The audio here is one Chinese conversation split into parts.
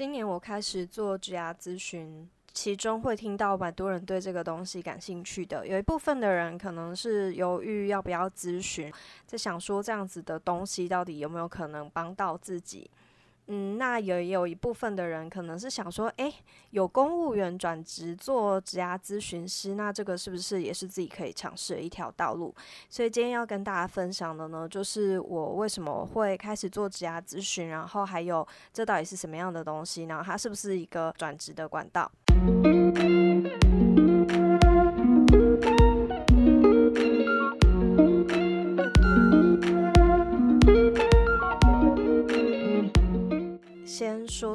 今年我开始做职涯咨询，其中会听到蛮多人对这个东西感兴趣的。有一部分的人可能是犹豫要不要咨询，在想说这样子的东西到底有没有可能帮到自己。嗯，那也有一部分的人可能是想说，诶，有公务员转职做职涯咨询师，那这个是不是也是自己可以尝试的一条道路？所以今天要跟大家分享的呢，就是我为什么会开始做职涯咨询，然后还有这到底是什么样的东西，呢它是不是一个转职的管道？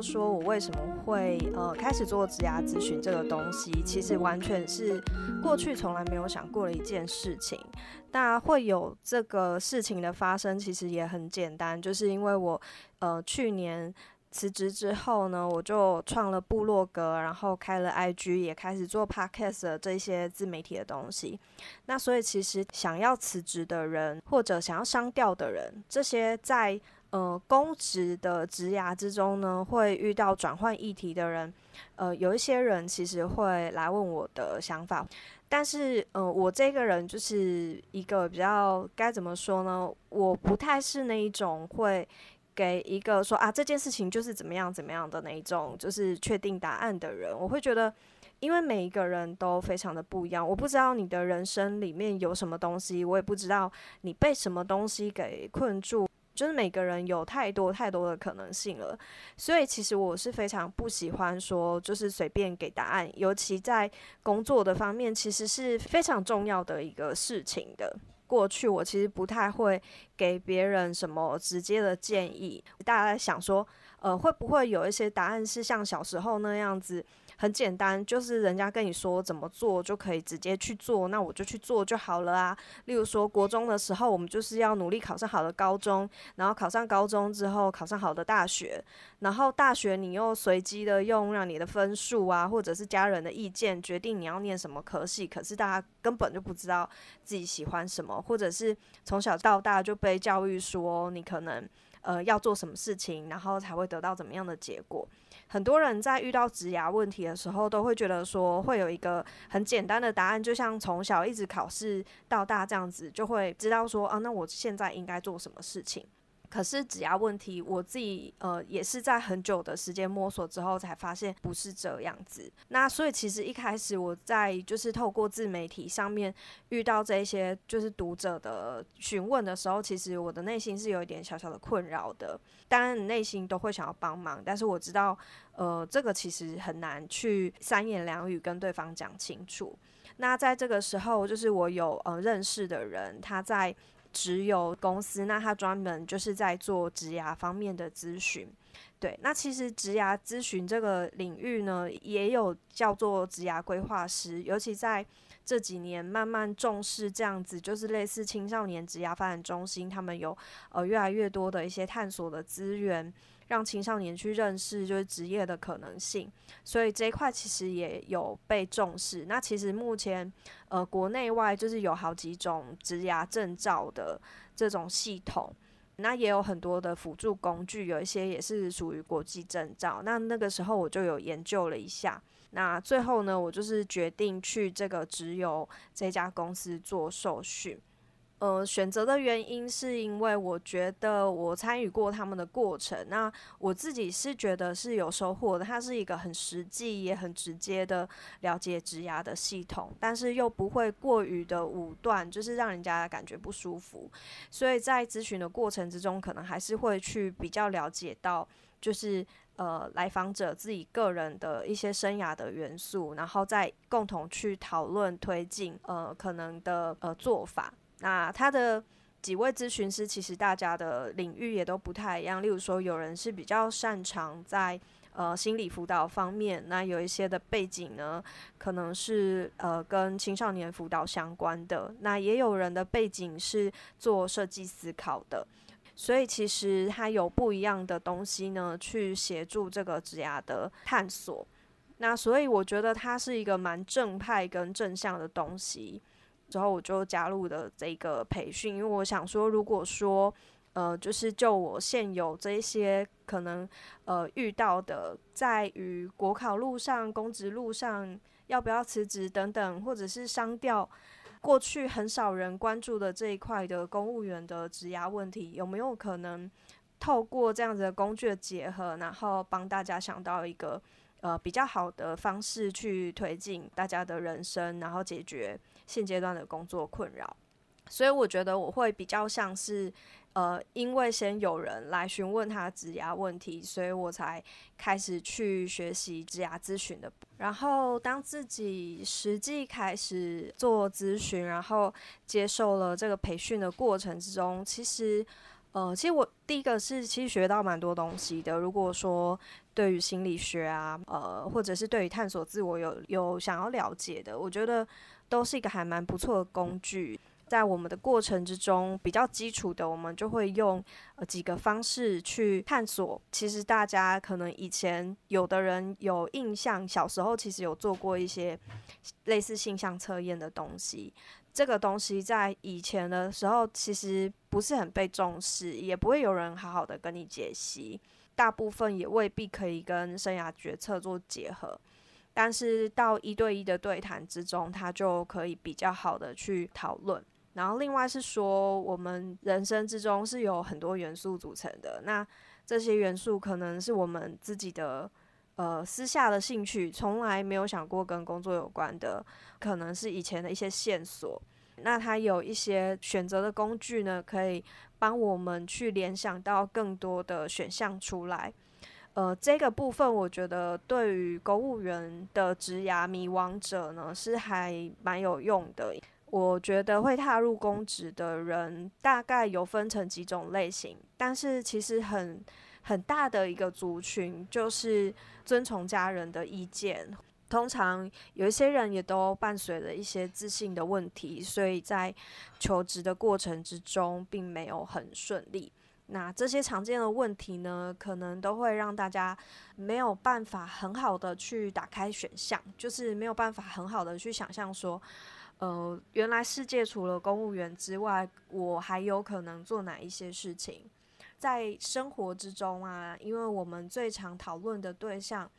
说我为什么会呃开始做职涯咨询这个东西，其实完全是过去从来没有想过的一件事情。那会有这个事情的发生，其实也很简单，就是因为我呃去年辞职之后呢，我就创了部落格，然后开了 IG，也开始做 Podcast 这些自媒体的东西。那所以其实想要辞职的人，或者想要商调的人，这些在呃，公职的职涯之中呢，会遇到转换议题的人，呃，有一些人其实会来问我的想法，但是呃，我这个人就是一个比较该怎么说呢？我不太是那一种会给一个说啊这件事情就是怎么样怎么样的那一种，就是确定答案的人。我会觉得，因为每一个人都非常的不一样，我不知道你的人生里面有什么东西，我也不知道你被什么东西给困住。就是每个人有太多太多的可能性了，所以其实我是非常不喜欢说就是随便给答案，尤其在工作的方面，其实是非常重要的一个事情的。过去我其实不太会给别人什么直接的建议，大家想说，呃，会不会有一些答案是像小时候那样子？很简单，就是人家跟你说怎么做就可以直接去做，那我就去做就好了啊。例如说，国中的时候，我们就是要努力考上好的高中，然后考上高中之后考上好的大学，然后大学你又随机的用让你的分数啊，或者是家人的意见决定你要念什么科系，可是大家根本就不知道自己喜欢什么，或者是从小到大就被教育说你可能呃要做什么事情，然后才会得到怎么样的结果。很多人在遇到职涯问题的时候，都会觉得说会有一个很简单的答案，就像从小一直考试到大这样子，就会知道说啊，那我现在应该做什么事情。可是指压问题，我自己呃也是在很久的时间摸索之后才发现不是这样子。那所以其实一开始我在就是透过自媒体上面遇到这些就是读者的询问的时候，其实我的内心是有一点小小的困扰的。当然内心都会想要帮忙，但是我知道呃这个其实很难去三言两语跟对方讲清楚。那在这个时候，就是我有呃认识的人，他在。只有公司，那他专门就是在做职牙方面的咨询。对，那其实职牙咨询这个领域呢，也有叫做职牙规划师，尤其在这几年慢慢重视这样子，就是类似青少年职牙发展中心，他们有呃越来越多的一些探索的资源。让青少年去认识就是职业的可能性，所以这一块其实也有被重视。那其实目前呃国内外就是有好几种职涯证照的这种系统，那也有很多的辅助工具，有一些也是属于国际证照。那那个时候我就有研究了一下，那最后呢，我就是决定去这个直邮这家公司做受训。呃，选择的原因是因为我觉得我参与过他们的过程，那我自己是觉得是有收获的。它是一个很实际也很直接的了解职涯的系统，但是又不会过于的武断，就是让人家感觉不舒服。所以在咨询的过程之中，可能还是会去比较了解到，就是呃来访者自己个人的一些生涯的元素，然后再共同去讨论推进呃可能的呃做法。那他的几位咨询师，其实大家的领域也都不太一样。例如说，有人是比较擅长在呃心理辅导方面，那有一些的背景呢，可能是呃跟青少年辅导相关的。那也有人的背景是做设计思考的，所以其实他有不一样的东西呢，去协助这个职涯的探索。那所以我觉得它是一个蛮正派跟正向的东西。之后我就加入了这个培训，因为我想说，如果说呃，就是就我现有这一些可能呃遇到的，在于国考路上、公职路上要不要辞职等等，或者是商调过去很少人关注的这一块的公务员的职涯问题，有没有可能透过这样子的工具的结合，然后帮大家想到一个呃比较好的方式去推进大家的人生，然后解决现阶段的工作困扰。所以我觉得我会比较像是。呃，因为先有人来询问他职涯问题，所以我才开始去学习职涯咨询的。然后当自己实际开始做咨询，然后接受了这个培训的过程之中，其实，呃，其实我第一个是其实学到蛮多东西的。如果说对于心理学啊，呃，或者是对于探索自我有有想要了解的，我觉得都是一个还蛮不错的工具。在我们的过程之中，比较基础的，我们就会用呃几个方式去探索。其实大家可能以前有的人有印象，小时候其实有做过一些类似性向测验的东西。这个东西在以前的时候其实不是很被重视，也不会有人好好的跟你解析。大部分也未必可以跟生涯决策做结合。但是到一对一的对谈之中，他就可以比较好的去讨论。然后另外是说，我们人生之中是有很多元素组成的。那这些元素可能是我们自己的呃私下的兴趣，从来没有想过跟工作有关的，可能是以前的一些线索。那它有一些选择的工具呢，可以帮我们去联想到更多的选项出来。呃，这个部分我觉得对于公务员的职涯迷惘者呢，是还蛮有用的。我觉得会踏入公职的人，大概有分成几种类型，但是其实很很大的一个族群就是遵从家人的意见。通常有一些人也都伴随了一些自信的问题，所以在求职的过程之中并没有很顺利。那这些常见的问题呢，可能都会让大家没有办法很好的去打开选项，就是没有办法很好的去想象说。呃，原来世界除了公务员之外，我还有可能做哪一些事情？在生活之中啊，因为我们最常讨论的对象，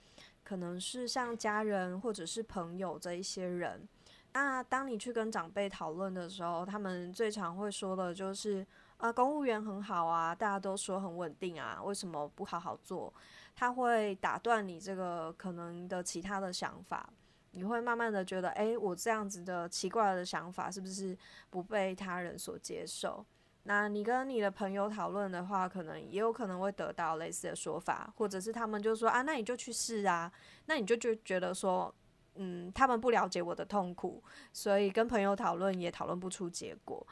可能是像家人或者是朋友这一些人。那当你去跟长辈讨论的时候，他们最常会说的就是：啊，公务员很好啊，大家都说很稳定啊，为什么不好好做？他会打断你这个可能的其他的想法。你会慢慢的觉得，哎，我这样子的奇怪的想法是不是不被他人所接受？那你跟你的朋友讨论的话，可能也有可能会得到类似的说法，或者是他们就说啊，那你就去试啊，那你就就觉得说，嗯，他们不了解我的痛苦，所以跟朋友讨论也讨论不出结果。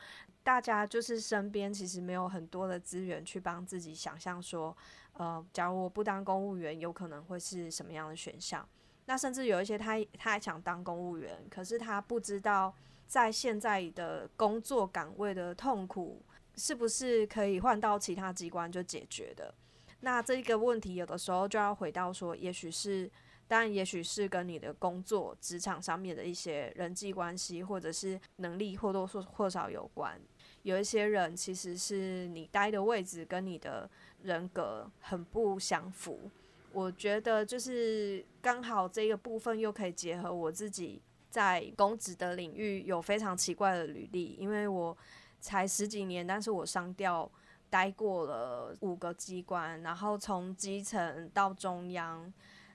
大家就是身边其实没有很多的资源去帮自己想象说，呃，假如我不当公务员，有可能会是什么样的选项？那甚至有一些他他还想当公务员，可是他不知道在现在的工作岗位的痛苦是不是可以换到其他机关就解决的。那这个问题有的时候就要回到说，也许是当然，也许是跟你的工作职场上面的一些人际关系或者是能力或多或少有关。有一些人其实是你待的位置跟你的人格很不相符。我觉得就是刚好这个部分又可以结合我自己在公职的领域有非常奇怪的履历，因为我才十几年，但是我上调待过了五个机关，然后从基层到中央。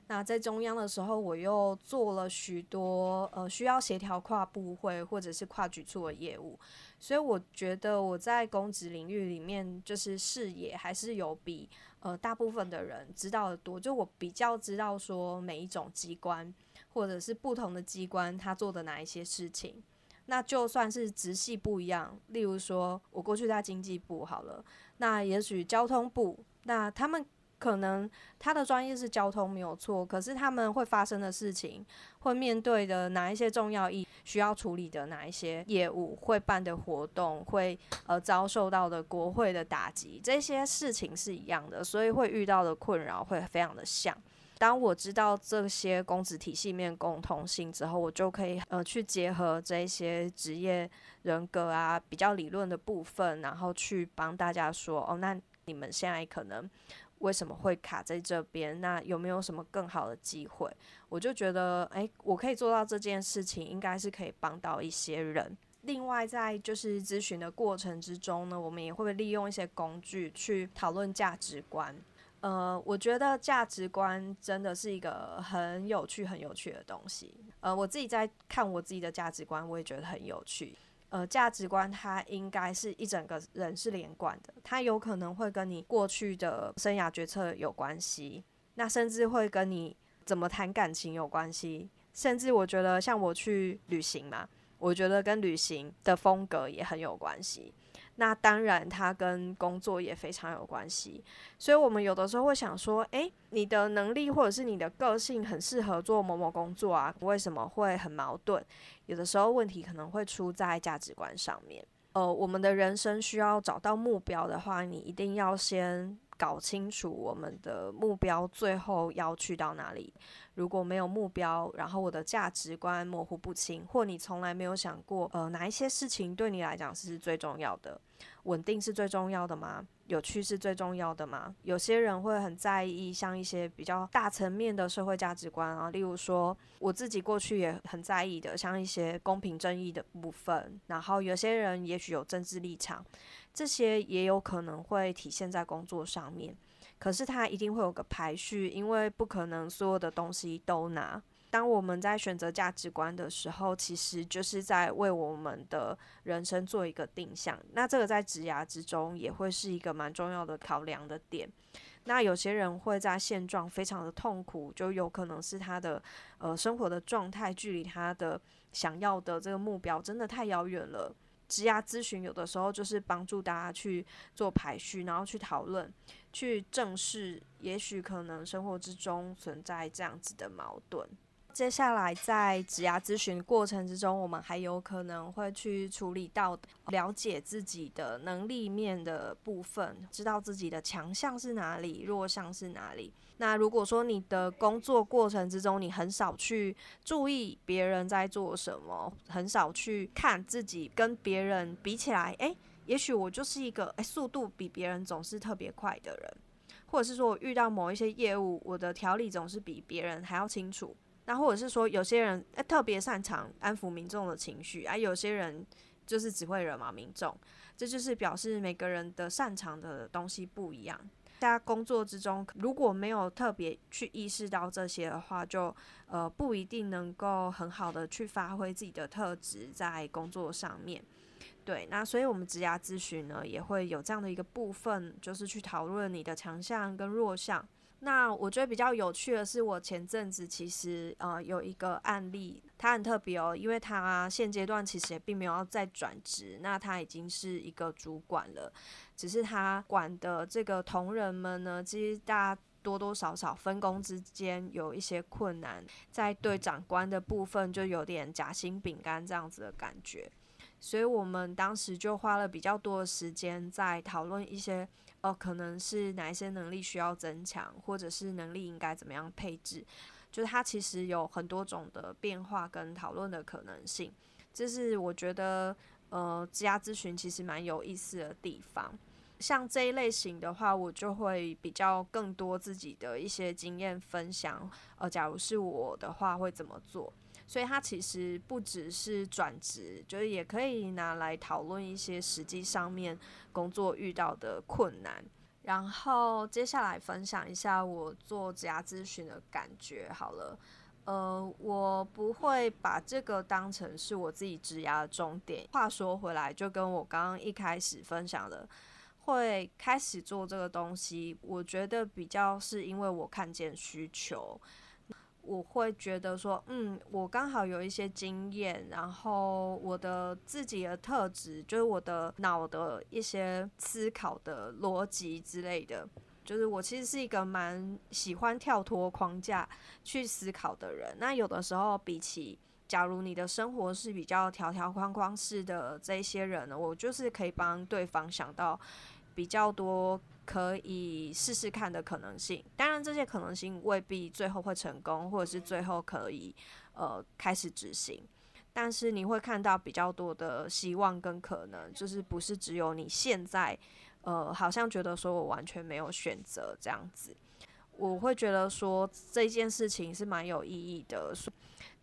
那在中央的时候，我又做了许多呃需要协调跨部会或者是跨局处的业务，所以我觉得我在公职领域里面就是视野还是有比。呃，大部分的人知道的多，就我比较知道说每一种机关或者是不同的机关，他做的哪一些事情。那就算是直系不一样，例如说我过去在经济部好了，那也许交通部，那他们。可能他的专业是交通没有错，可是他们会发生的事情，会面对的哪一些重要意需要处理的哪一些业务，会办的活动，会呃遭受到的国会的打击，这些事情是一样的，所以会遇到的困扰会非常的像。当我知道这些公职体系面共同性之后，我就可以呃去结合这些职业人格啊比较理论的部分，然后去帮大家说哦，那你们现在可能为什么会卡在这边？那有没有什么更好的机会？我就觉得，诶，我可以做到这件事情，应该是可以帮到一些人。另外，在就是咨询的过程之中呢，我们也会利用一些工具去讨论价值观。呃，我觉得价值观真的是一个很有趣、很有趣的东西。呃，我自己在看我自己的价值观，我也觉得很有趣。呃，价值观它应该是一整个人是连贯的，它有可能会跟你过去的生涯决策有关系，那甚至会跟你怎么谈感情有关系，甚至我觉得像我去旅行嘛。我觉得跟旅行的风格也很有关系，那当然它跟工作也非常有关系，所以我们有的时候会想说，诶，你的能力或者是你的个性很适合做某某工作啊，为什么会很矛盾？有的时候问题可能会出在价值观上面。呃，我们的人生需要找到目标的话，你一定要先。搞清楚我们的目标最后要去到哪里。如果没有目标，然后我的价值观模糊不清，或你从来没有想过，呃，哪一些事情对你来讲是最重要的？稳定是最重要的吗？有趣是最重要的吗？有些人会很在意像一些比较大层面的社会价值观啊，例如说我自己过去也很在意的，像一些公平正义的部分。然后有些人也许有政治立场。这些也有可能会体现在工作上面，可是它一定会有个排序，因为不可能所有的东西都拿。当我们在选择价值观的时候，其实就是在为我们的人生做一个定向。那这个在职涯之中也会是一个蛮重要的考量的点。那有些人会在现状非常的痛苦，就有可能是他的呃生活的状态距离他的想要的这个目标真的太遥远了。职涯咨询有的时候就是帮助大家去做排序，然后去讨论，去正视，也许可能生活之中存在这样子的矛盾。接下来在职涯咨询过程之中，我们还有可能会去处理到了解自己的能力面的部分，知道自己的强项是哪里，弱项是哪里。那如果说你的工作过程之中，你很少去注意别人在做什么，很少去看自己跟别人比起来，诶，也许我就是一个诶速度比别人总是特别快的人，或者是说我遇到某一些业务，我的条理总是比别人还要清楚。那或者是说，有些人诶特别擅长安抚民众的情绪，而有些人就是只会惹毛民众，这就是表示每个人的擅长的东西不一样。在工作之中，如果没有特别去意识到这些的话，就呃不一定能够很好的去发挥自己的特质在工作上面。对，那所以我们职涯咨询呢，也会有这样的一个部分，就是去讨论你的强项跟弱项。那我觉得比较有趣的是，我前阵子其实呃有一个案例，他很特别哦，因为他现阶段其实也并没有要再转职，那他已经是一个主管了，只是他管的这个同仁们呢，其实大家多多少少分工之间有一些困难，在对长官的部分就有点夹心饼干这样子的感觉，所以我们当时就花了比较多的时间在讨论一些。哦，可能是哪一些能力需要增强，或者是能力应该怎么样配置，就是它其实有很多种的变化跟讨论的可能性。这是我觉得呃，职涯咨询其实蛮有意思的地方。像这一类型的话，我就会比较更多自己的一些经验分享。呃，假如是我的话，会怎么做？所以它其实不只是转职，就是也可以拿来讨论一些实际上面工作遇到的困难。然后接下来分享一下我做职涯咨询的感觉好了。呃，我不会把这个当成是我自己职涯的终点。话说回来，就跟我刚刚一开始分享的，会开始做这个东西，我觉得比较是因为我看见需求。我会觉得说，嗯，我刚好有一些经验，然后我的自己的特质，就是我的脑的一些思考的逻辑之类的，就是我其实是一个蛮喜欢跳脱框架去思考的人。那有的时候，比起假如你的生活是比较条条框框式的这些人呢，我就是可以帮对方想到比较多。可以试试看的可能性。当然，这些可能性未必最后会成功，或者是最后可以呃开始执行。但是你会看到比较多的希望跟可能，就是不是只有你现在呃好像觉得说我完全没有选择这样子。我会觉得说这件事情是蛮有意义的，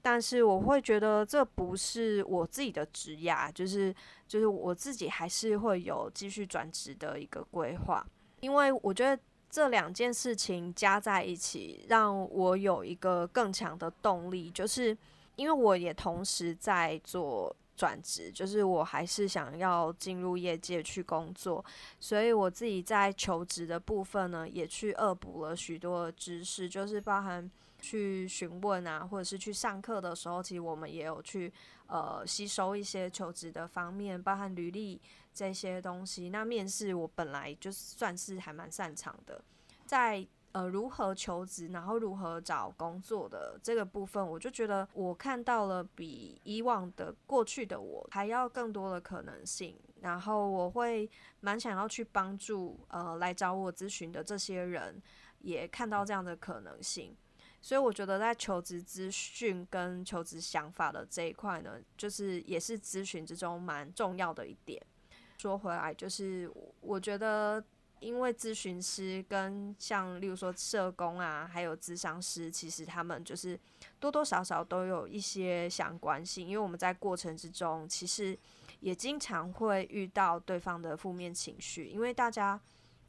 但是我会觉得这不是我自己的职业，就是就是我自己还是会有继续转职的一个规划，因为我觉得这两件事情加在一起，让我有一个更强的动力，就是因为我也同时在做。转职就是我还是想要进入业界去工作，所以我自己在求职的部分呢，也去恶补了许多知识，就是包含去询问啊，或者是去上课的时候，其实我们也有去呃吸收一些求职的方面，包含履历这些东西。那面试我本来就算是还蛮擅长的，在。呃，如何求职，然后如何找工作的这个部分，我就觉得我看到了比以往的过去的我还要更多的可能性。然后我会蛮想要去帮助呃来找我咨询的这些人，也看到这样的可能性。所以我觉得在求职资讯跟求职想法的这一块呢，就是也是咨询之中蛮重要的一点。说回来，就是我觉得。因为咨询师跟像例如说社工啊，还有咨商师，其实他们就是多多少少都有一些相关性。因为我们在过程之中，其实也经常会遇到对方的负面情绪。因为大家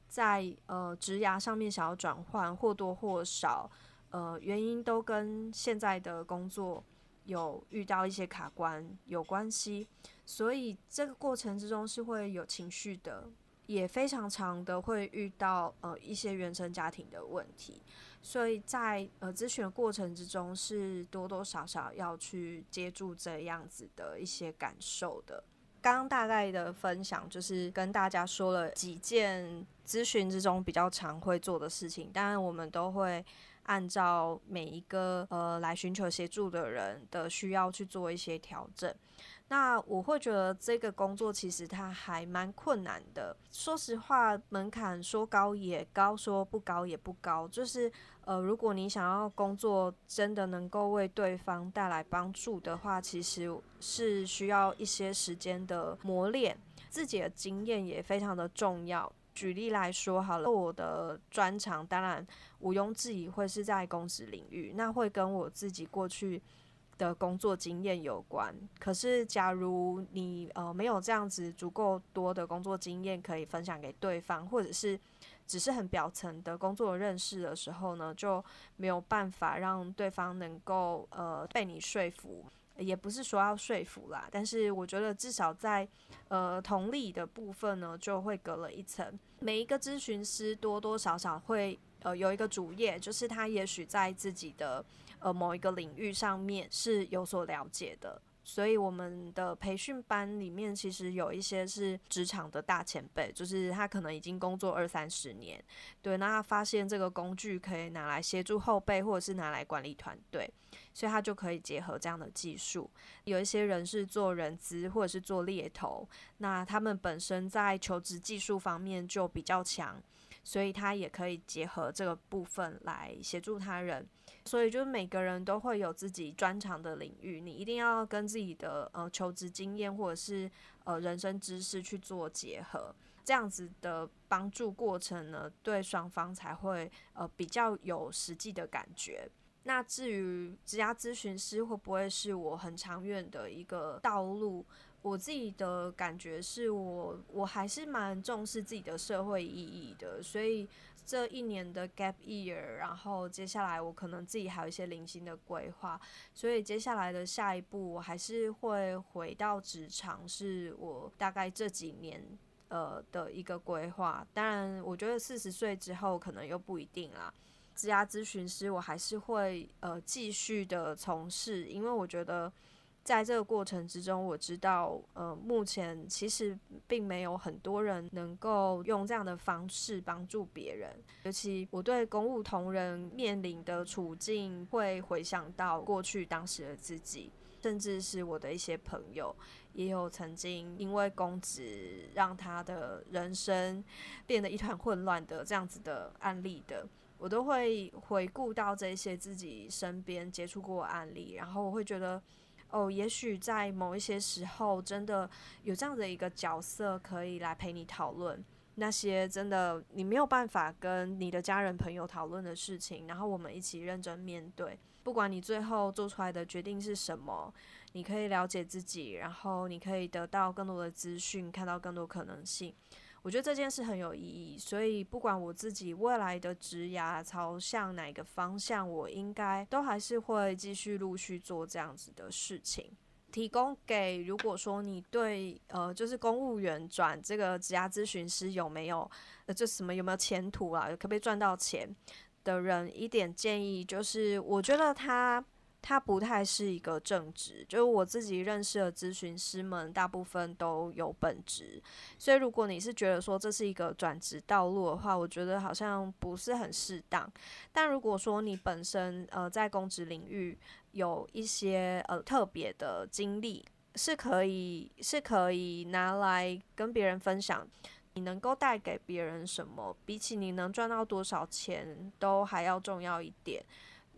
在呃职涯上面想要转换，或多或少呃原因都跟现在的工作有遇到一些卡关有关系，所以这个过程之中是会有情绪的。也非常常的会遇到呃一些原生家庭的问题，所以在呃咨询的过程之中是多多少少要去接住这样子的一些感受的。刚刚大概的分享就是跟大家说了几件咨询之中比较常会做的事情，当然我们都会按照每一个呃来寻求协助的人的需要去做一些调整。那我会觉得这个工作其实它还蛮困难的。说实话，门槛说高也高，说不高也不高。就是呃，如果你想要工作真的能够为对方带来帮助的话，其实是需要一些时间的磨练，自己的经验也非常的重要。举例来说好了，我的专长当然毋庸置疑会是在公司领域，那会跟我自己过去。的工作经验有关，可是假如你呃没有这样子足够多的工作经验可以分享给对方，或者是只是很表层的工作认识的时候呢，就没有办法让对方能够呃被你说服，也不是说要说服啦，但是我觉得至少在呃同理的部分呢，就会隔了一层。每一个咨询师多多少少会呃有一个主业，就是他也许在自己的。呃，某一个领域上面是有所了解的，所以我们的培训班里面其实有一些是职场的大前辈，就是他可能已经工作二三十年，对，那他发现这个工具可以拿来协助后辈，或者是拿来管理团队，所以他就可以结合这样的技术。有一些人是做人资或者是做猎头，那他们本身在求职技术方面就比较强，所以他也可以结合这个部分来协助他人。所以，就是每个人都会有自己专长的领域，你一定要跟自己的呃求职经验或者是呃人生知识去做结合，这样子的帮助过程呢，对双方才会呃比较有实际的感觉。那至于职涯咨询师会不会是我很长远的一个道路？我自己的感觉是我我还是蛮重视自己的社会意义的，所以。这一年的 gap year，然后接下来我可能自己还有一些零星的规划，所以接下来的下一步我还是会回到职场，是我大概这几年呃的一个规划。当然，我觉得四十岁之后可能又不一定啦。职涯咨询师我还是会呃继续的从事，因为我觉得。在这个过程之中，我知道，呃，目前其实并没有很多人能够用这样的方式帮助别人，尤其我对公务同仁面临的处境，会回想到过去当时的自己，甚至是我的一些朋友，也有曾经因为公职让他的人生变得一团混乱的这样子的案例的，我都会回顾到这些自己身边接触过案例，然后我会觉得，哦，也许在某一些时候，真的有这样的一个角色可以来陪你讨论。那些真的你没有办法跟你的家人朋友讨论的事情，然后我们一起认真面对。不管你最后做出来的决定是什么，你可以了解自己，然后你可以得到更多的资讯，看到更多可能性。我觉得这件事很有意义。所以不管我自己未来的职涯朝向哪个方向，我应该都还是会继续陆续做这样子的事情。提供给如果说你对呃就是公务员转这个职涯咨询师有没有呃这什么有没有前途啊？可不可以赚到钱的人一点建议就是，我觉得他他不太是一个正职，就是我自己认识的咨询师们大部分都有本职，所以如果你是觉得说这是一个转职道路的话，我觉得好像不是很适当。但如果说你本身呃在公职领域，有一些呃特别的经历是可以是可以拿来跟别人分享，你能够带给别人什么，比起你能赚到多少钱都还要重要一点。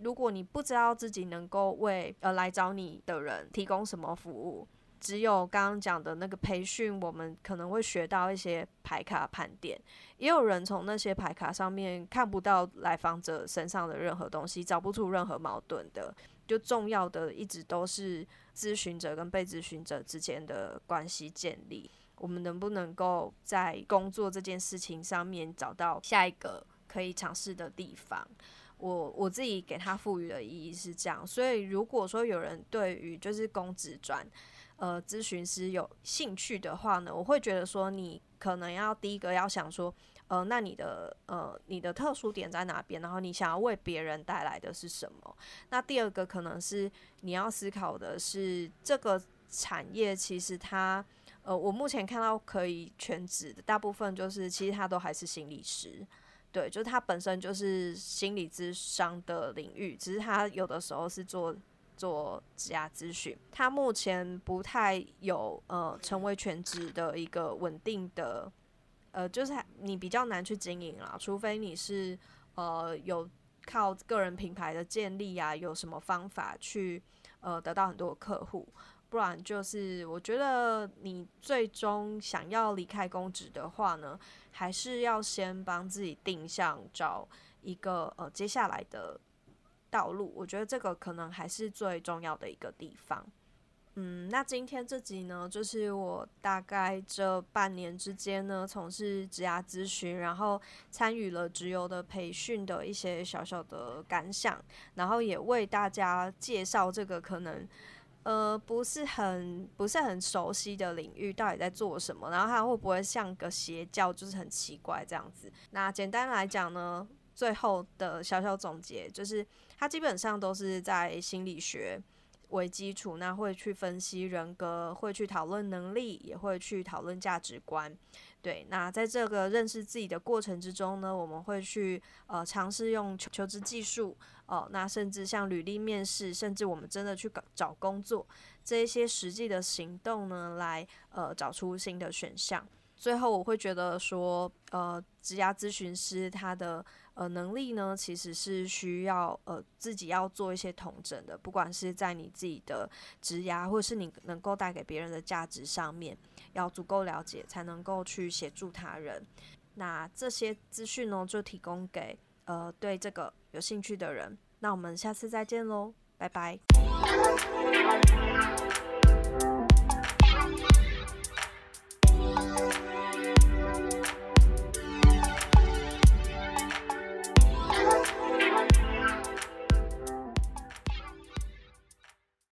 如果你不知道自己能够为呃来找你的人提供什么服务，只有刚刚讲的那个培训，我们可能会学到一些牌卡盘点，也有人从那些牌卡上面看不到来访者身上的任何东西，找不出任何矛盾的。就重要的一直都是咨询者跟被咨询者之间的关系建立。我们能不能够在工作这件事情上面找到下一个可以尝试的地方？我我自己给他赋予的意义是这样。所以如果说有人对于就是公职转呃咨询师有兴趣的话呢，我会觉得说你可能要第一个要想说。呃，那你的呃，你的特殊点在哪边？然后你想要为别人带来的是什么？那第二个可能是你要思考的是，这个产业其实它，呃，我目前看到可以全职的大部分就是，其实他都还是心理师，对，就是他本身就是心理咨商的领域，只是他有的时候是做做职业咨询，他目前不太有呃成为全职的一个稳定的。呃，就是你比较难去经营啦，除非你是呃有靠个人品牌的建立啊，有什么方法去呃得到很多客户，不然就是我觉得你最终想要离开公职的话呢，还是要先帮自己定向找一个呃接下来的道路，我觉得这个可能还是最重要的一个地方。嗯，那今天这集呢，就是我大概这半年之间呢，从事职涯咨询，然后参与了直邮的培训的一些小小的感想，然后也为大家介绍这个可能呃不是很不是很熟悉的领域到底在做什么，然后它会不会像个邪教，就是很奇怪这样子。那简单来讲呢，最后的小小总结就是，它基本上都是在心理学。为基础，那会去分析人格，会去讨论能力，也会去讨论价值观。对，那在这个认识自己的过程之中呢，我们会去呃尝试用求求职技术，哦，那甚至像履历面试，甚至我们真的去找找工作，这一些实际的行动呢，来呃找出新的选项。最后，我会觉得说，呃，职涯咨询师他的呃能力呢，其实是需要呃自己要做一些统整的，不管是在你自己的职涯，或者是你能够带给别人的价值上面，要足够了解，才能够去协助他人。那这些资讯呢，就提供给呃对这个有兴趣的人。那我们下次再见喽，拜拜。